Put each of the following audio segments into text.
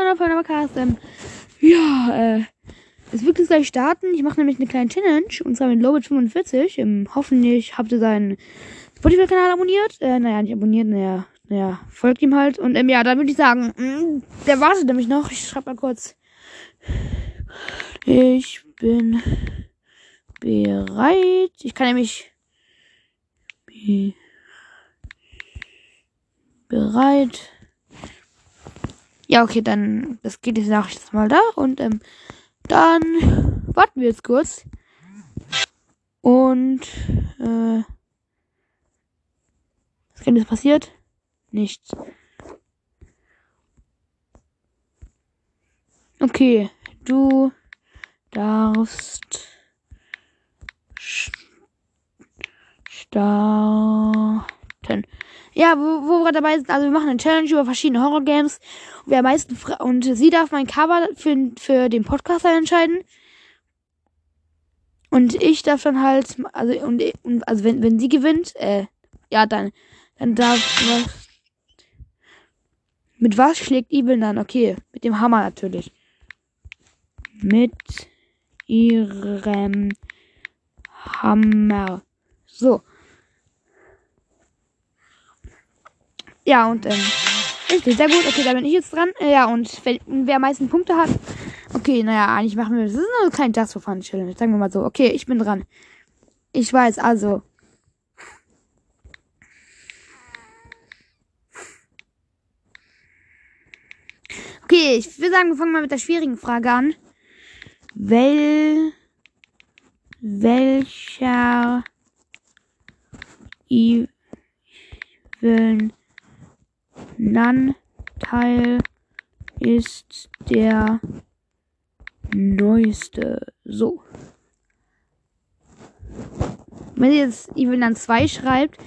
einer von Podcast. Ähm, ja, äh, es wird jetzt gleich starten. Ich mache nämlich eine kleine Challenge, und zwar mit Lobit 45. Ähm, hoffentlich habt ihr seinen Spotify-Kanal abonniert. Äh, naja, nicht abonniert, naja, naja, folgt ihm halt. Und ähm, ja, dann würde ich sagen, mh, der wartet nämlich noch. Ich schreibe mal kurz. Ich bin bereit. Ich kann nämlich be bereit. Ja, okay, dann das geht jetzt Nachricht mal da und ähm, dann warten wir jetzt kurz. Und äh, was jetzt passiert? Nichts. Okay, du darfst starten. Ja, wo, wo wir dabei sind, also wir machen eine Challenge über verschiedene Horror-Games. Und wer am meisten fra- und sie darf mein Cover für, für den Podcast dann entscheiden. Und ich darf dann halt, also und, und also wenn, wenn sie gewinnt, äh, ja dann, dann darf was. Mit was schlägt Evil dann? Okay, mit dem Hammer natürlich. Mit ihrem Hammer. So. Ja, und, ähm, richtig, sehr gut. Okay, da bin ich jetzt dran. Äh, Ja, und wer, am meisten Punkte hat. Okay, naja, eigentlich machen wir das. Ist nur kleine Just for Fun Challenge. Sagen wir mal so. Okay, ich bin dran. Ich weiß, also. Okay, ich würde sagen, wir fangen mal mit der schwierigen Frage an. Wel welcher Evil Teil ist der neueste? So. Wenn sie jetzt Evil Nun 2 schreibt,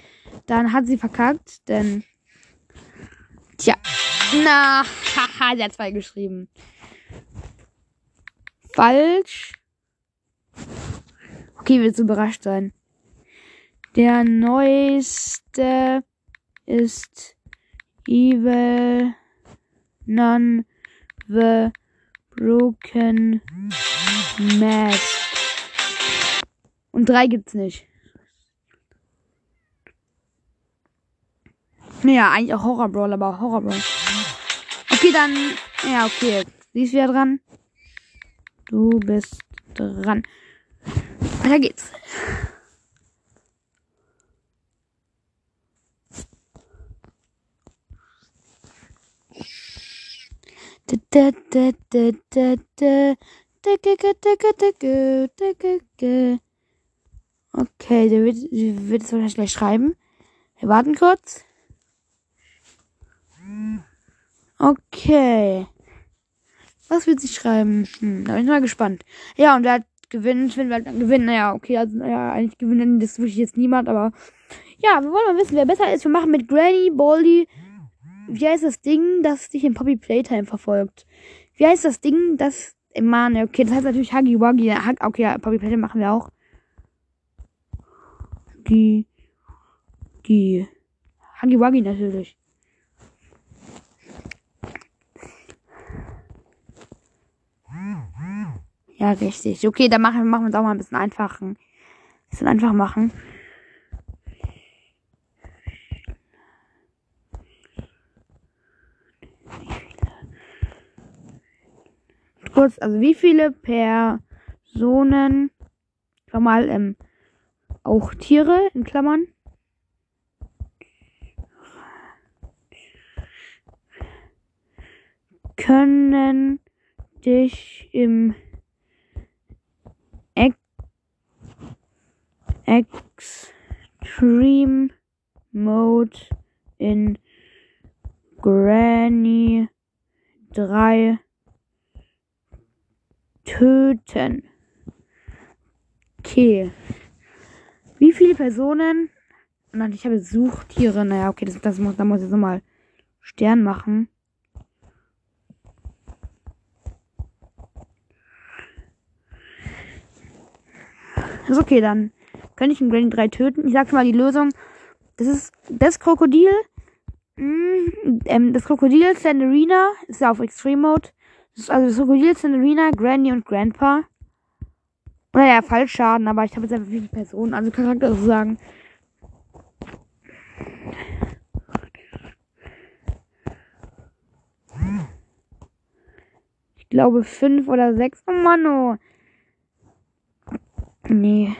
dann hat sie verkackt, denn. Tja. Na, haha, sie hat 2 geschrieben. Falsch. Okay, wird überrascht sein. Der neueste ist Evil None the Broken Mask. Und drei gibt's nicht. Naja, eigentlich auch Horror Brawl, aber Horror Brawl. Okay, dann. Ja, okay. Sie ist wieder dran. Du bist dran. Weiter geht's. Da, da, da, da, da, da. Dicke, dicke, dicke, dicke, dicke. Okay, der wird, der wird es wahrscheinlich gleich schreiben. Wir warten kurz. Okay. Was wird sie schreiben? Hm, da bin ich mal gespannt. Ja, und wer hat gewinnt, wenn wir dann gewinnen. Naja, okay, also naja, eigentlich gewinnen das wirklich jetzt niemand, aber ja, wir wollen mal wissen, wer besser ist. Wir machen mit Granny, Baldi. Wie heißt das Ding, das dich in Poppy Playtime verfolgt? Wie heißt das Ding, das. Ey, Mann, okay, das heißt natürlich Huggy Wuggy. Okay, ja, Poppy Playtime machen wir auch. Huggy. Huggy. Huggy Wuggy natürlich. Ja, richtig. Okay, dann machen, machen wir es auch mal ein bisschen einfacher. Ein bisschen einfach machen. Kurz, also wie viele Personen, mal, ähm, auch Tiere in Klammern. Können dich im Ex Extreme Mode in Granny 3 töten. Okay. Wie viele Personen? Nein, ich habe Suchtiere. Naja, okay, das, das muss, da muss ich so mal Stern machen. Ist okay, dann könnte ich einen Granny 3 töten. Ich sag mal die Lösung. Das ist das Krokodil. Mm, ähm, das Krokodil Sandarina ist ja auf Extreme Mode. Also das Krokodil Sandarina, Granny und Grandpa. Oder ja, Fallschaden, aber ich habe jetzt einfach viele Personen, also Charakter sozusagen. Ich glaube fünf oder sechs. Oh Mann, oh. Nee.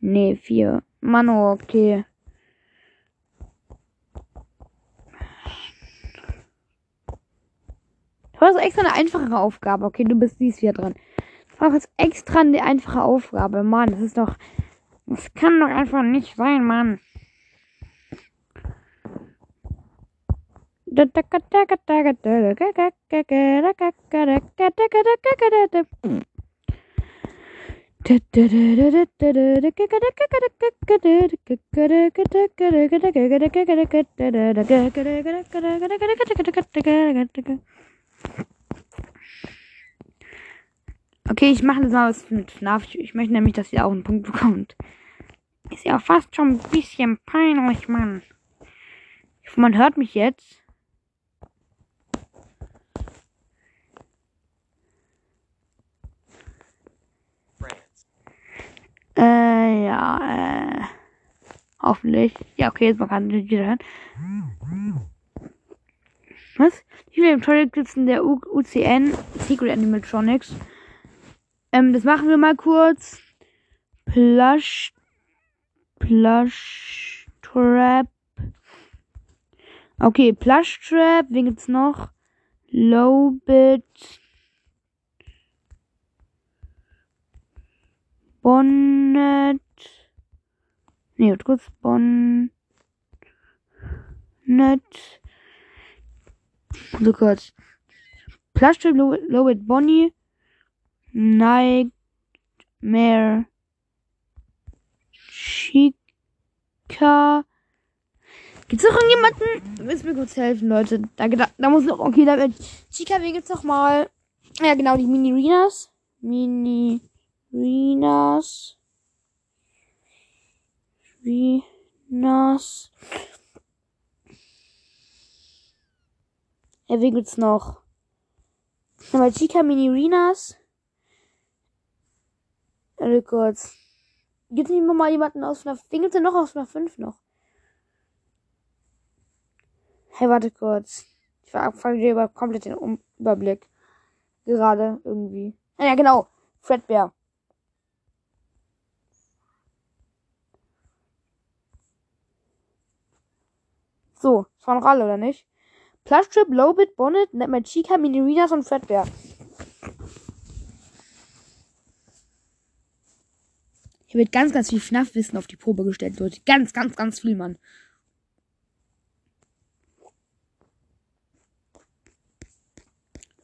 Nee, vier. Mann, oh, okay. Das war extra eine einfache Aufgabe. Okay, du bist dies wieder dran. Das war jetzt extra eine einfache Aufgabe. Mann, das ist doch. Das kann doch einfach nicht sein, Mann. Okay, ich mache das mal was mit FNAF. Ich möchte nämlich, dass ihr auch einen Punkt bekommt. Ist ja fast schon ein bisschen peinlich, Mann. Man hört mich jetzt. Äh, ja, äh. Hoffentlich. Ja, okay, jetzt man kann nicht wieder hören. Was? Hier im Projekt sitzen der U UCN Secret Animatronics. Ähm, das machen wir mal kurz. Plush. Plush Trap. Okay, Plush Trap. Wen gibt's noch? Lowbit. Bonnet. Nee, kurz. Bonnet. So kurz. Plush Trap, Lowbit Bonnie. Nightmare. Chica. Gibt's noch irgendjemanden? Willst mir kurz helfen, Leute? Da, da, da muss noch. Okay, da wird. Chica, wen gibt's noch mal? Ja, genau, die Mini-Renas. Mini-Renas. Renas. Ja, wen gibt's noch? Nochmal Chica Mini-Renas. Warte kurz. Gibt's nicht mal jemanden aus einer. Wen gibt's denn noch aus einer 5 noch? Hey, warte kurz. Ich dir über komplett den um Überblick. Gerade irgendwie. Ah, ja, genau. Fredbear. So, das waren noch alle, oder nicht? Plush Trip, Lowbit, Bonnet, Netman Chica, Minirinas und Fredbear. Hier wird ganz, ganz viel FNAF-Wissen auf die Probe gestellt, Leute. Ganz, ganz, ganz viel, Mann.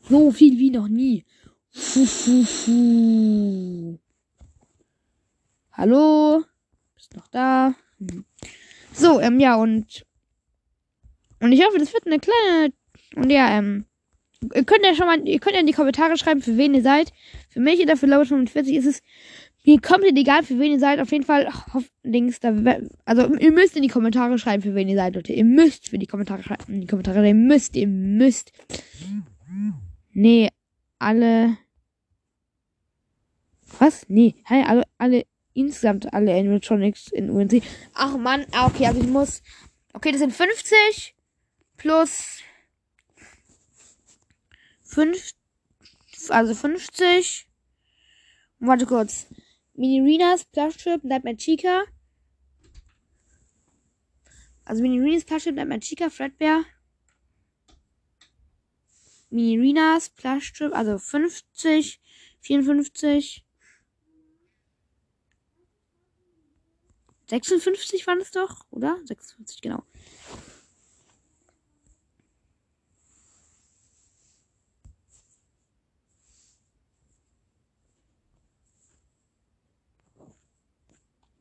So viel wie noch nie. Fuh. Hallo? Bist noch da? Hm. So, ähm, ja, und. Und ich hoffe, das wird eine kleine. Und ja, ähm. Ihr könnt ja schon mal, ihr könnt ja in die Kommentare schreiben, für wen ihr seid. Für mich oder für Laura 45 ist es mir komplett egal, für wen ihr seid. Auf jeden Fall, links, da, also ihr müsst in die Kommentare schreiben, für wen ihr seid, Leute. Ihr müsst für die Kommentare schreiben, in die Kommentare, ihr müsst, ihr müsst. Nee, alle. Was? Nee, hey, alle, alle, insgesamt alle Animatronics in UNC. Ach man, ah, okay, also ich muss. Okay, das sind 50 plus 5, also 50. Warte kurz. Mini-Renas, Plushtrip, Nightmare Chica. Also Mini-Renas, Plushtrip, Nightmare Chica, Fredbear. Mini-Renas, Plushtrip, also 50, 54. 56 waren es doch, oder? 56, genau.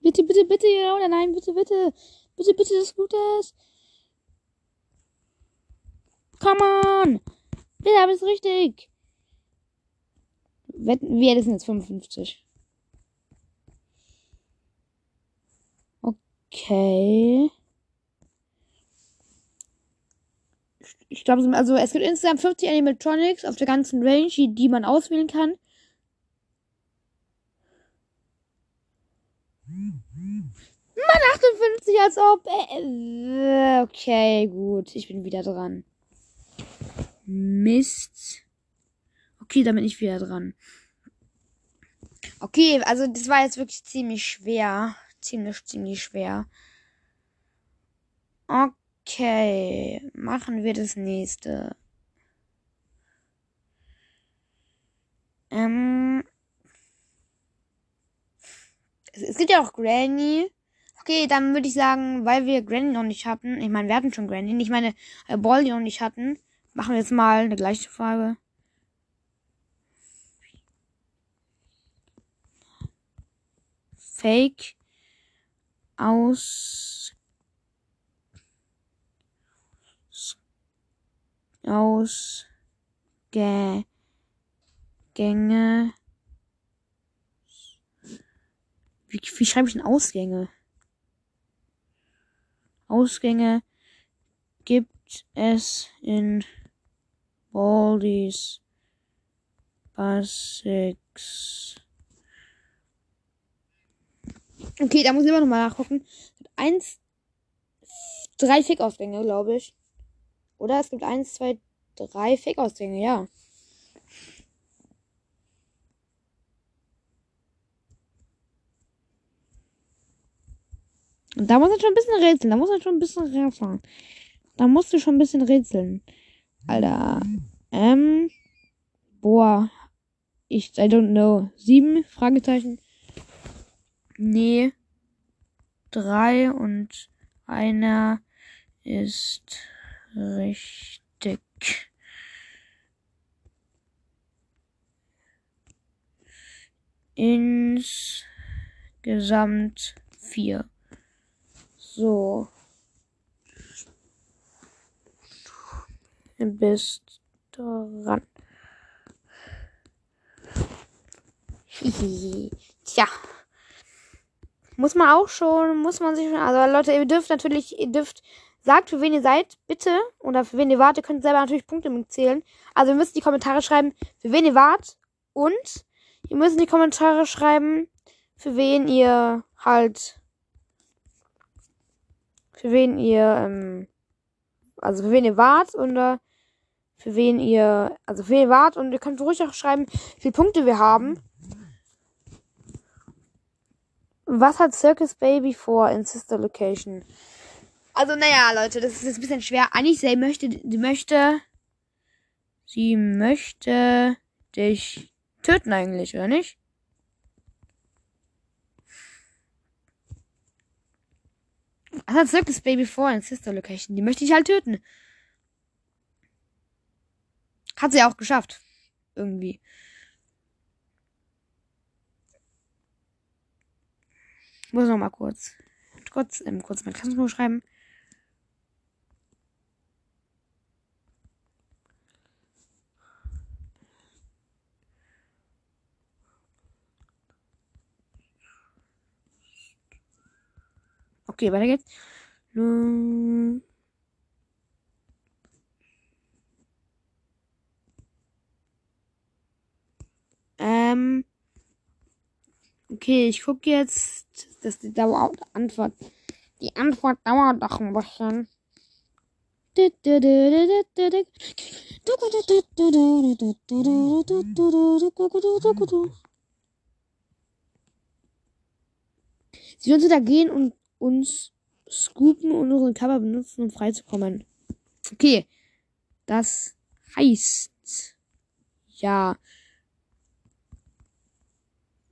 Bitte, bitte, bitte, oder nein, bitte, bitte. Bitte, bitte, das Gutes. Come on! Bitte, hab ich's richtig. Wetten, wir sind jetzt 55. Okay. ich glaube, also es gibt insgesamt 50 Animatronics auf der ganzen Range, die, die man auswählen kann. Mann, 58, als ob. Äh, okay, gut. Ich bin wieder dran. Mist. Okay, dann bin ich wieder dran. Okay, also das war jetzt wirklich ziemlich schwer. Ziemlich, ziemlich schwer. Okay, machen wir das nächste. Ähm. Es gibt ja auch Granny. Okay, dann würde ich sagen, weil wir Granny noch nicht hatten, ich meine, wir hatten schon Granny, ich meine, äh, Baldi noch nicht hatten, machen wir jetzt mal eine gleiche Frage. Fake aus Ausgänge wie, wie schreibe ich denn Ausgänge? Ausgänge gibt es in Baldi's Basics. Okay, da muss ich immer noch mal nachgucken. Eins, drei Fick-Ausgänge, glaube ich. Oder es gibt eins, zwei, drei Fick-Ausgänge, ja. Und da muss man schon ein bisschen rätseln. Da muss man schon ein bisschen rätseln. Da musst du schon ein bisschen rätseln. Alter. Ähm. Boah. Ich, I don't know. Sieben? Fragezeichen. Nee. Drei und einer ist richtig. Insgesamt vier. So. Bist dran. Tja. Muss man auch schon, muss man sich schon. Also Leute, ihr dürft natürlich, ihr dürft, sagt, für wen ihr seid, bitte. Oder für wen ihr wart, ihr könnt selber natürlich Punkte mitzählen. Also ihr müsst in die Kommentare schreiben, für wen ihr wart. Und ihr müsst in die Kommentare schreiben, für wen ihr halt für wen ihr, ähm, also für wen ihr wart oder für wen ihr, also für wen ihr wart und ihr könnt ruhig auch schreiben, wie viele Punkte wir haben. Was hat Circus Baby vor in Sister Location? Also, naja, Leute, das ist jetzt ein bisschen schwer. Eigentlich, sie möchte, sie möchte, sie möchte dich töten eigentlich, oder nicht? Was hat Circus Baby vor in Sister Location? Die möchte ich halt töten. Hat sie auch geschafft. Irgendwie. Muss noch mal kurz, kurz, ähm, kurz mein Klassenbuch schreiben. Okay, weiter geht's. Ähm. Okay, ich gucke jetzt, dass die Dauer Antwort. Die Antwort dauert doch ein bisschen. Sie würden da gehen und uns scoopen und unseren Cover benutzen, um freizukommen. Okay. Das heißt, ja,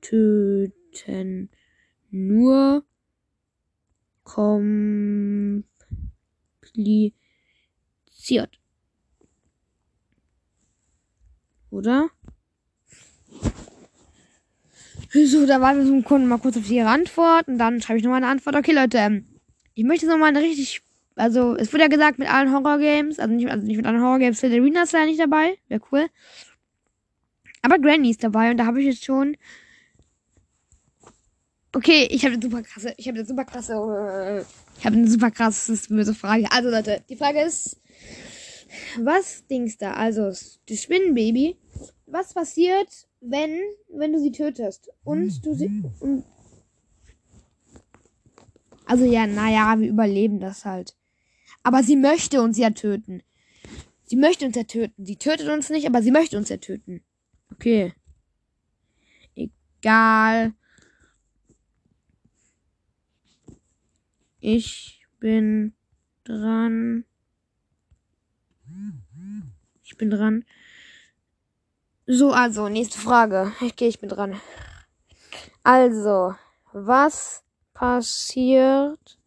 töten nur kompliziert. Oder? So, da warten wir einen Kunden mal kurz auf ihre Antwort und dann schreibe ich nochmal eine Antwort. Okay, Leute, ähm, ich möchte nochmal eine richtig, also es wurde ja gesagt mit allen Horror-Games, also nicht, also nicht mit allen Horror-Games, Arena ist leider nicht dabei, wäre cool. Aber Granny ist dabei und da habe ich jetzt schon. Okay, ich habe eine super krasse, ich habe eine super krasse, ich habe eine super krasse böse Frage. Also Leute, die Frage ist, Was Dings da? Also, das Spinnenbaby. Was passiert, wenn, wenn du sie tötest? Und du sie. Und also ja, naja, wir überleben das halt. Aber sie möchte uns ja töten. Sie möchte uns ja töten. Sie tötet uns nicht, aber sie möchte uns ja töten. Okay. Egal. Ich bin dran. Ich bin dran. So, also, nächste Frage. Okay, ich bin dran. Also, was passiert?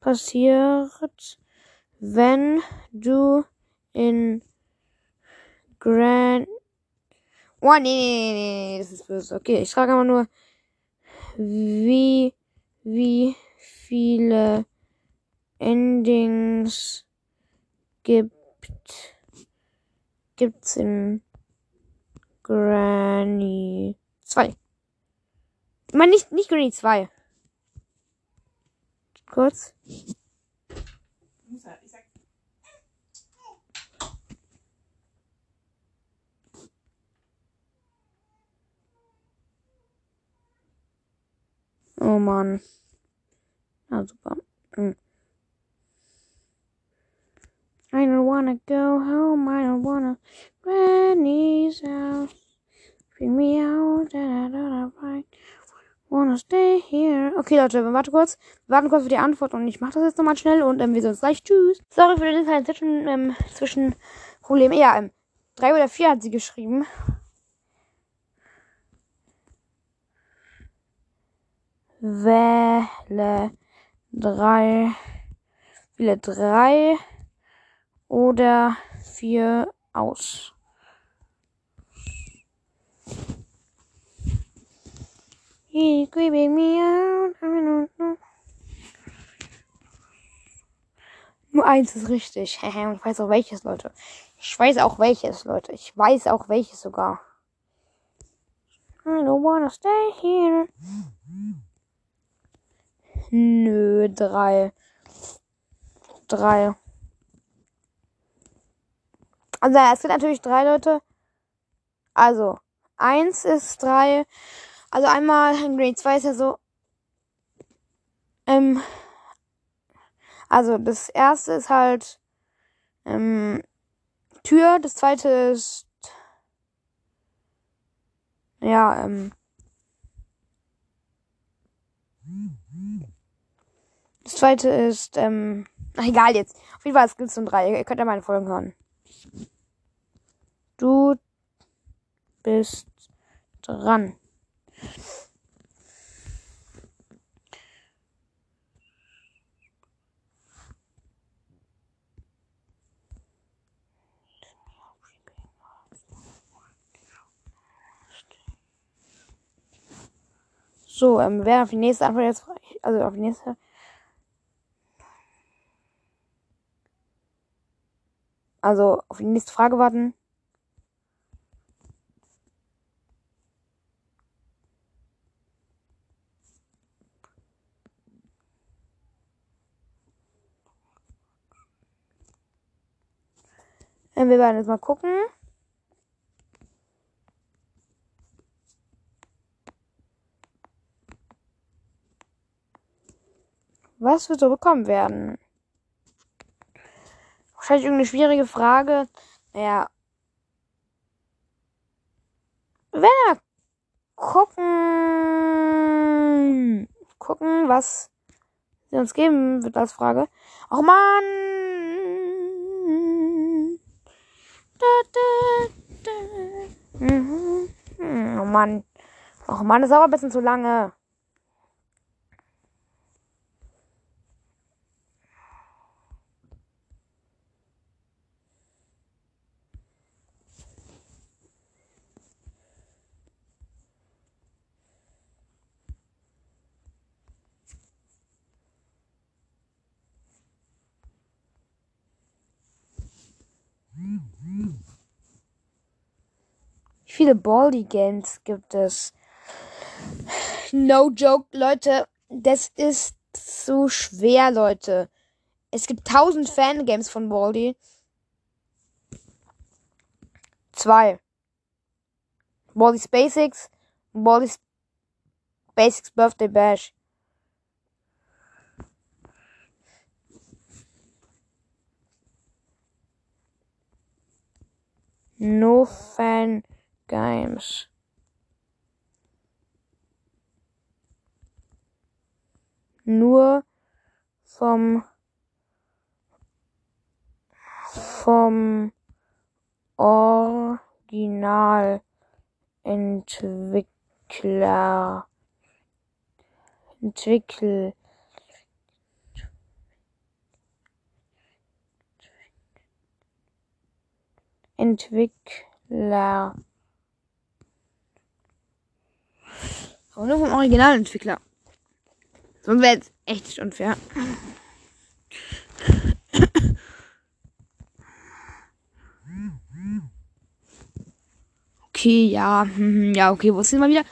passiert, wenn du in Grand. Oh, nee, nee, nee, nee, das ist böse. Okay, ich frage aber nur, wie, wie viele Endings gibt, gibt's in Granny 2? Ich meine, nicht, nicht Granny 2. Kurz. Oh Mann. Ah, super. Hm. I don't wanna go home, I don't wanna Granny's house. Bring me out, and I don't find wanna stay here. Okay, Leute, wir warten kurz. Wir warten kurz für die Antwort und ich mache das jetzt nochmal schnell und ähm, wir sehen uns gleich. Tschüss. Sorry für den kleinen Zwischen, ähm, Zwischenproblem. Ja, ähm, drei oder vier hat sie geschrieben. Wähle drei. Wähle drei oder vier aus. Nur eins ist richtig. ich weiß auch welches, Leute. Ich weiß auch welches, Leute. Ich weiß auch welches sogar. I don't wanna stay here. Nö, drei. Drei. Also, es sind natürlich drei Leute. Also, eins ist drei. Also einmal in Grade 2 ist ja so. Ähm, also das erste ist halt ähm, Tür, das zweite ist ja, ähm, das zweite ist, ähm, ach, egal jetzt. Auf jeden Fall, es gibt so drei. Ihr könnt ja meine Folgen hören. Du bist dran. So, ähm, werden auf die nächste Antwort jetzt, also auf die nächste. Also auf die nächste Frage warten. Wir werden jetzt mal gucken. Was wir so bekommen werden. Wahrscheinlich irgendeine schwierige Frage. Naja. Wenn wir gucken. Gucken, was sie uns geben wird als Frage. Oh Mann! Mhm. Oh Mann. Oh Mann, das ist aber ein bisschen zu lange. Viele Baldi Games gibt es? No joke, Leute. Das ist zu schwer, Leute. Es gibt tausend Fangames von Baldi. Zwei. Baldi's Basics Baldi's Basics Birthday Bash. No Fan Games. Nur vom vom Originalentwickler entwickelt Entwickler. Aber nur vom Originalentwickler. Sonst wäre jetzt echt unfair. Okay, ja. Hm, ja, okay, wo ist denn mal wieder?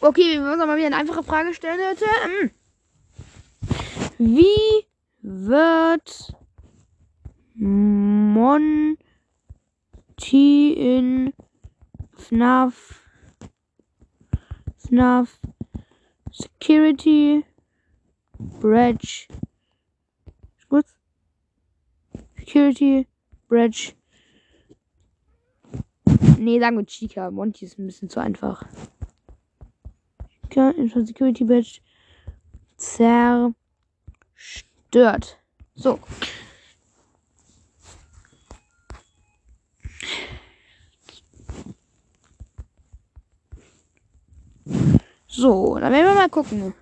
Okay, wir müssen mal wieder eine einfache Frage stellen, Leute. Hm. Wie wird Mon T in FNAF FNAF Security Bridge gut Security Bridge Nee, sagen wir Chica. Monty ist ein bisschen zu einfach. Chica, Security Bridge zerstört. So. So, dann werden wir mal gucken.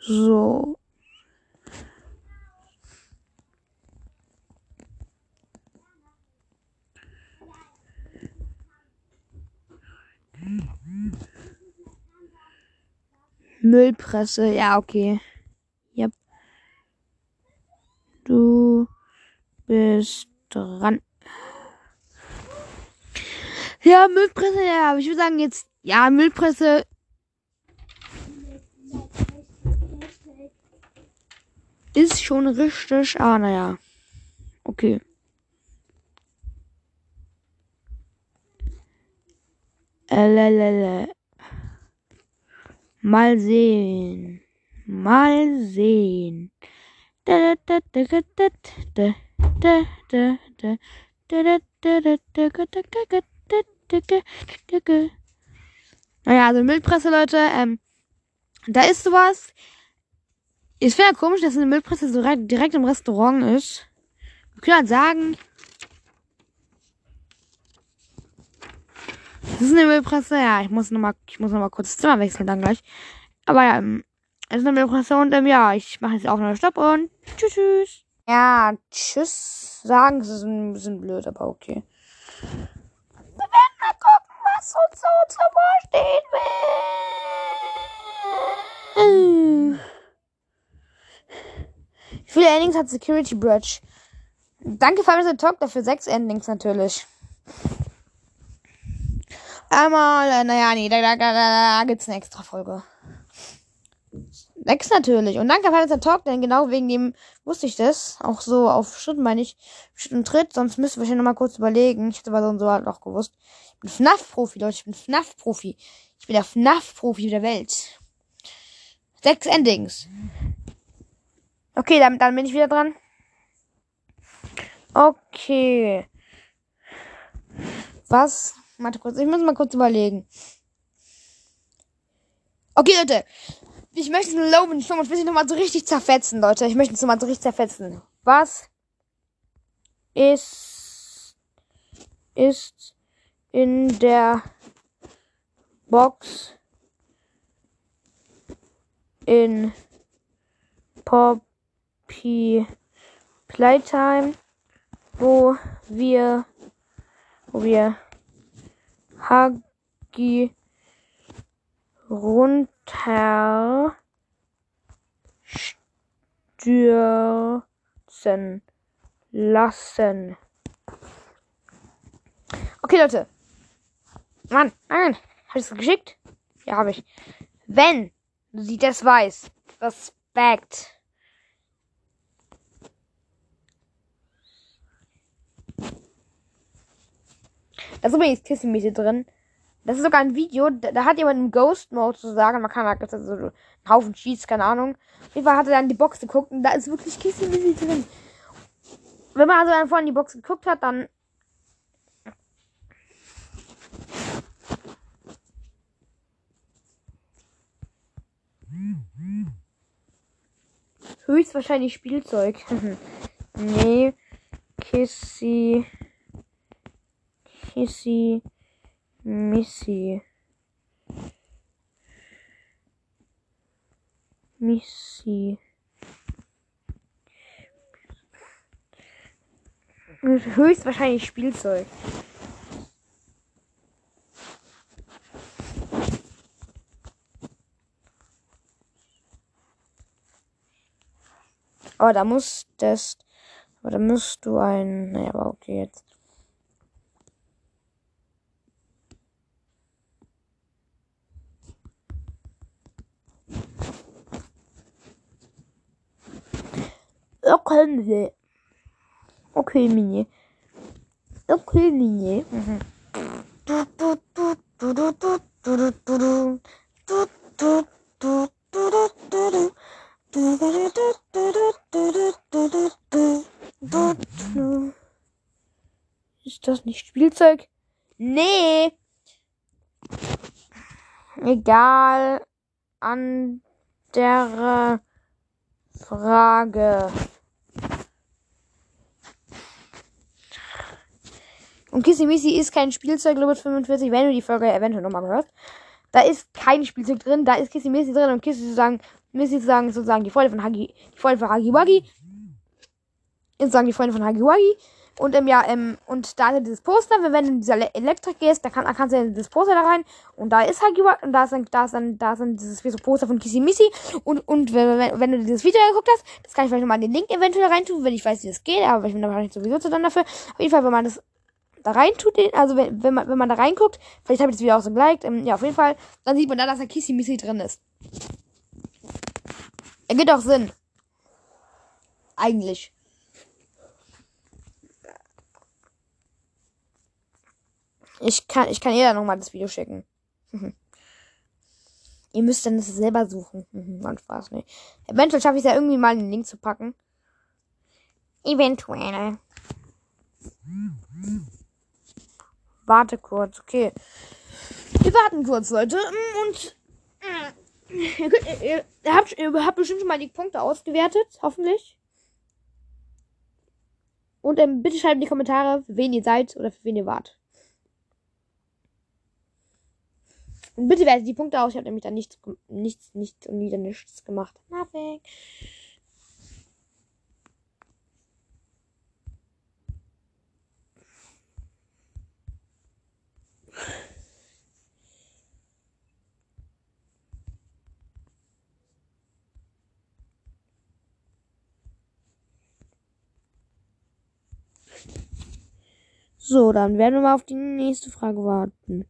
So. Müllpresse, ja, okay. Yep. Du bist dran. Ja, Müllpresse, ja, aber ich würde sagen jetzt, ja, Müllpresse. Ist schon richtig, ah, naja. Okay. Äh, Mal sehen. Mal sehen. Naja, also Müllpresse, Leute. Ähm, da ist sowas. Ich finde ja komisch, dass eine Müllpresse so direkt im Restaurant ist. Wir können halt sagen, das ist eine Müllpresse. Ja, ich muss nochmal, ich muss noch mal kurz das Zimmer wechseln dann gleich. Aber ja, ähm, es ist eine Müllpresse und ähm, ja, ich mache jetzt auch noch Stopp und tschüss, tschüss. Ja, tschüss sagen, ist ein bisschen blöd, aber okay. Wir werden mal gucken, was uns so zu vorstehen will. Wie viele Endings hat Security Bridge? Danke, Family Talk, dafür sechs Endings natürlich. Einmal, äh, naja, nee, da, da, da, da gibt's eine extra Folge. Sechs natürlich. Und danke, Family Talk, denn genau wegen dem wusste ich das. Auch so auf Schritt meine ich, Schritt und Tritt, sonst müsst ihr wahrscheinlich noch mal kurz überlegen. Ich hätte aber so und so halt auch gewusst. Ich bin FNAF-Profi, Leute, ich bin FNAF-Profi. Ich bin der FNAF-Profi der Welt. Sechs Endings. Okay, dann, dann bin ich wieder dran. Okay. Was? Warte kurz, ich muss mal kurz überlegen. Okay, Leute. Ich möchte den Logan 45 nochmal so richtig zerfetzen, Leute. Ich möchte es nochmal so richtig zerfetzen. Was ist, ist in der Box in Pop P Playtime, wo wir, wo wir Hagi runter stürzen lassen. Okay, Leute. Mann, nein. Hab ich's geschickt? Ja, habe ich. Wenn sie das weiß, Respekt. Da ist übrigens Kissenmiete drin. Das ist sogar ein Video, da, da hat jemand im Ghost Mode sozusagen, man kann also so einen Haufen Cheats, keine Ahnung. Auf jeden Fall hat er dann die Box geguckt und da ist wirklich Kissenmiete drin. Wenn man also dann vorhin die Box geguckt hat, dann höchstwahrscheinlich Spielzeug. nee. Kissy. Kissy. Missy. Missy. Höchstwahrscheinlich Spielzeug. Aber da muss das. Aber da musst du ein. Naja, aber okay, jetzt. Okay, Okay, Mini. Okay, Mini. Mhm. Ist das nicht Spielzeug? Nee. Egal. Andere Frage. Und Kissy Missy ist kein Spielzeug, Limit 45, wenn du die Folge eventuell nochmal gehört. Da ist kein Spielzeug drin, da ist Kissy Missy drin und Kissy sozusagen, Missy sozusagen, sozusagen die Freunde von Hagi, die Freunde von Hagi Wagi. Sozusagen die Freunde von Hagi Wagi. Und ähm, ja, ähm, und da ist dieses Poster, wenn, du in dieser Elektrik gehst, da kann, da kannst du in dieses Poster da rein. Und da ist Hagi Wagi, und da ist dann, da ist dann, da ist dann dieses Poster von Kissy Missy. Und, und wenn, wenn, wenn du dieses Video geguckt hast, das kann ich vielleicht nochmal den Link eventuell reintun, wenn ich weiß, wie das geht, aber ich bin da wahrscheinlich sowieso zu dann dafür. Auf jeden Fall, wenn man das da rein tut, den, also wenn, wenn, man, wenn man da reinguckt, vielleicht habe ich das Video auch so geliked, ähm, ja, auf jeden Fall, dann sieht man da, dass da Kissy Missy drin ist. Ergibt auch Sinn. Eigentlich. Ich kann, ich kann ihr dann nochmal das Video schicken. ihr müsst dann das selber suchen. Mann, Spaß, ne. Eventuell schaffe ich es ja irgendwie mal einen Link zu packen. Eventuell. Warte kurz, okay. Wir warten kurz, Leute. Mm, und ihr, könnt, ihr, ihr, habt, ihr habt bestimmt schon mal die Punkte ausgewertet, hoffentlich. Und ähm, bitte schreibt in die Kommentare, für wen ihr seid oder für wen ihr wart. Und bitte wertet die Punkte aus. Ich habe nämlich da nichts, nichts, nichts und wieder nichts gemacht. Nothing. So, dann werden wir mal auf die nächste Frage warten.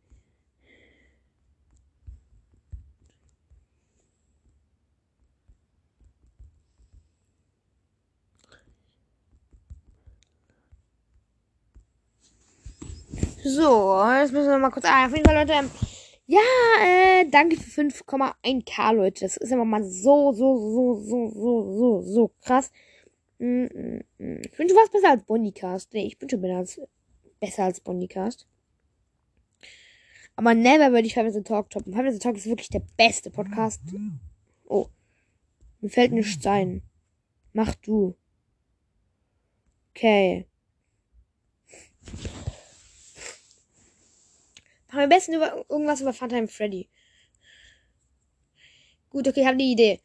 So, jetzt müssen wir mal kurz. Ah, auf jeden Fall, Leute. Ja, äh, danke für 5,1k, Leute. Das ist immer mal so, so, so, so, so, so, so krass. Mm, mm, mm. Ich bin schon was besser als Bonnicast. Nee, ich bin schon besser als besser als Bondycast. Aber never würde ich Five Minutes Talk toppen. Five Minutes Talk ist wirklich der beste Podcast. Oh. Mir fällt ein. Mach du. Okay. Mach am besten über irgendwas über Funtime Freddy. Gut, okay, ich habe die Idee.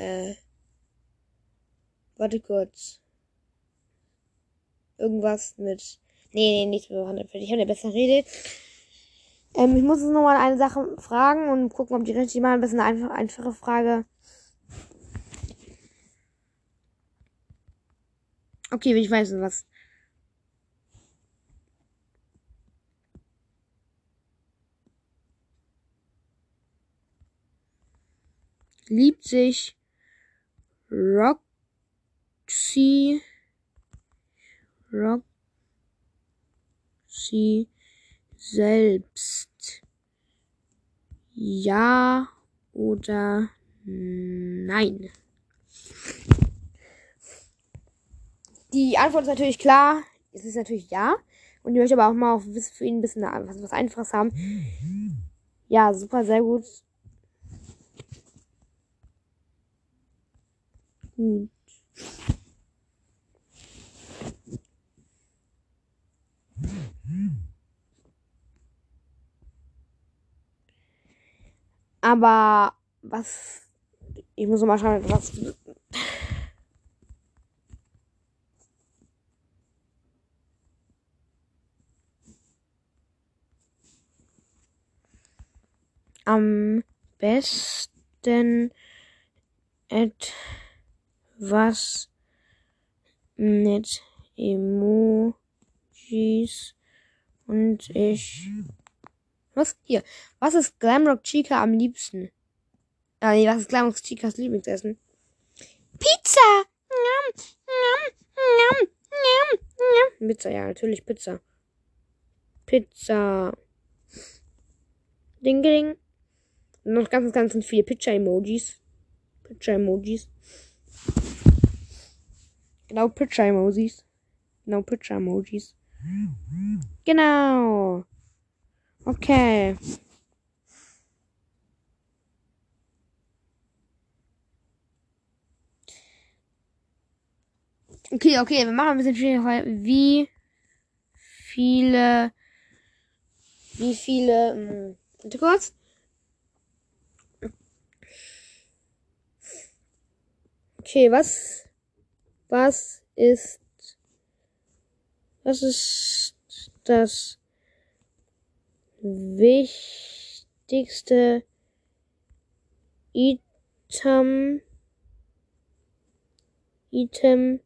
Äh. Warte kurz. Irgendwas mit. Nee, nee, nicht mit Ich habe eine bessere Rede. Ähm, ich muss jetzt nochmal eine Sache fragen und gucken, ob die richtig machen. Das ist eine einfach, einfache Frage. Okay, ich weiß was. Liebt sich Roxy Roxy selbst? Ja oder nein? Die Antwort ist natürlich klar. Es ist natürlich ja. Und ich möchte aber auch mal auf, für ihn ein bisschen was, was Einfaches haben. Ja, super, sehr gut. Gut. Aber was. Ich muss mal schauen, was. Am besten etwas mit Emojis und ich was? Hier. Was ist Glamrock Chica am liebsten? Ah, nee, was ist Glamrock Chicas Lieblingsessen? Pizza! Njam, njam, njam, njam, njam. Pizza, ja, natürlich Pizza. Pizza. Ding, ding. Noch ganz, ganz, ganz viele Pizza-Emojis. Pizza-Emojis. Genau, Pizza-Emojis. Genau, Pizza-Emojis. Genau. Okay. Okay, okay, wir machen ein bisschen schwieriger. Wie viele, wie viele, hm, warte kurz. Okay, was, was ist, was ist das wichtigste Item, Item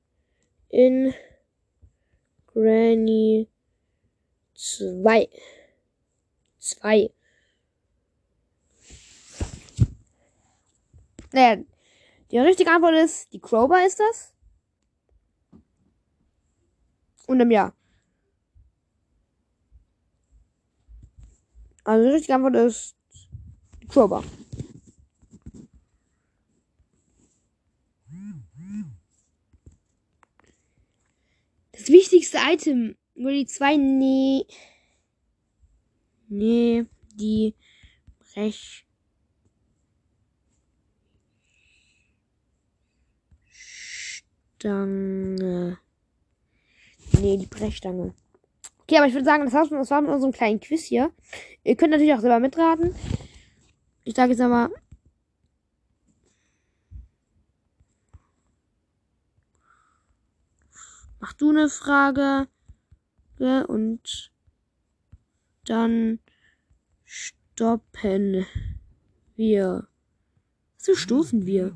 in Granny 2. 2. Naja, die richtige Antwort ist, die Crowbar ist das. Und im Jahr. Also die richtige Antwort ist Crowbar. Das wichtigste Item. Nur die zwei. Nee. Nee. Die Brech. Stange. Nee, die Brechstange. Okay, aber ich würde sagen, das, war's, das war mit unserem kleinen Quiz hier. Ihr könnt natürlich auch selber mitraten. Ich sage jetzt aber. Mach du eine Frage. Und dann stoppen wir. Was stoßen wir?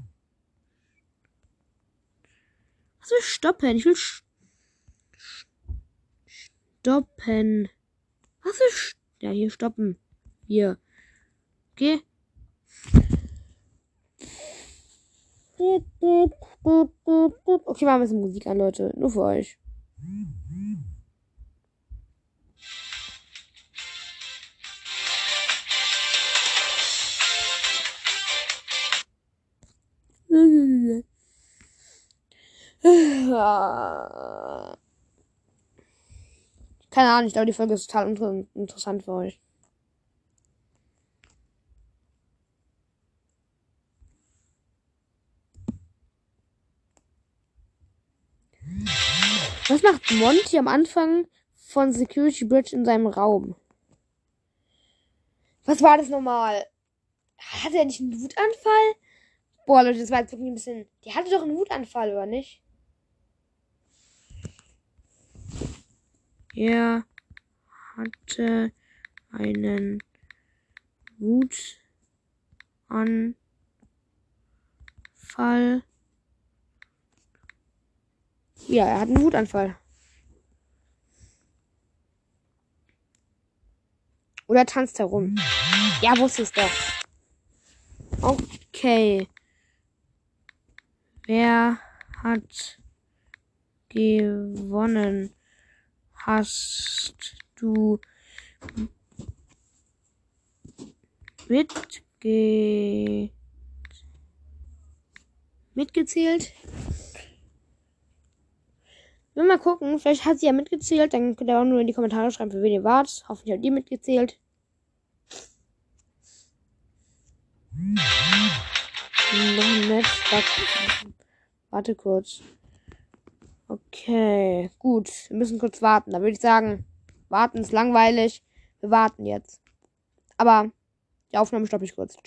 Was will stoppen? Ich will stoppen. Was ist. Ja, hier stoppen. Hier. Okay. Okay, machen wir ein bisschen Musik an, Leute. Nur für euch. Keine Ahnung, ich glaube, die Folge ist total inter interessant für euch. Was macht Monty am Anfang von Security Bridge in seinem Raum? Was war das nochmal? Hatte er nicht einen Wutanfall? Boah, Leute, das war jetzt wirklich ein bisschen. Die hatte doch einen Wutanfall, oder nicht? Er hatte einen Wutanfall Ja, er hat einen Wutanfall. Oder tanzt herum. Ja, wusste es doch. Okay. Wer hat gewonnen? Hast du mitge mitgezählt? Wir mal gucken, vielleicht hat sie ja mitgezählt, dann könnt ihr auch nur in die Kommentare schreiben, für wen ihr wart. Hoffentlich habt ihr mitgezählt. Noch ein Match. Warte kurz. Okay, gut. Wir müssen kurz warten. Da würde ich sagen, warten ist langweilig. Wir warten jetzt. Aber die Aufnahme stoppe ich kurz. Tschüss.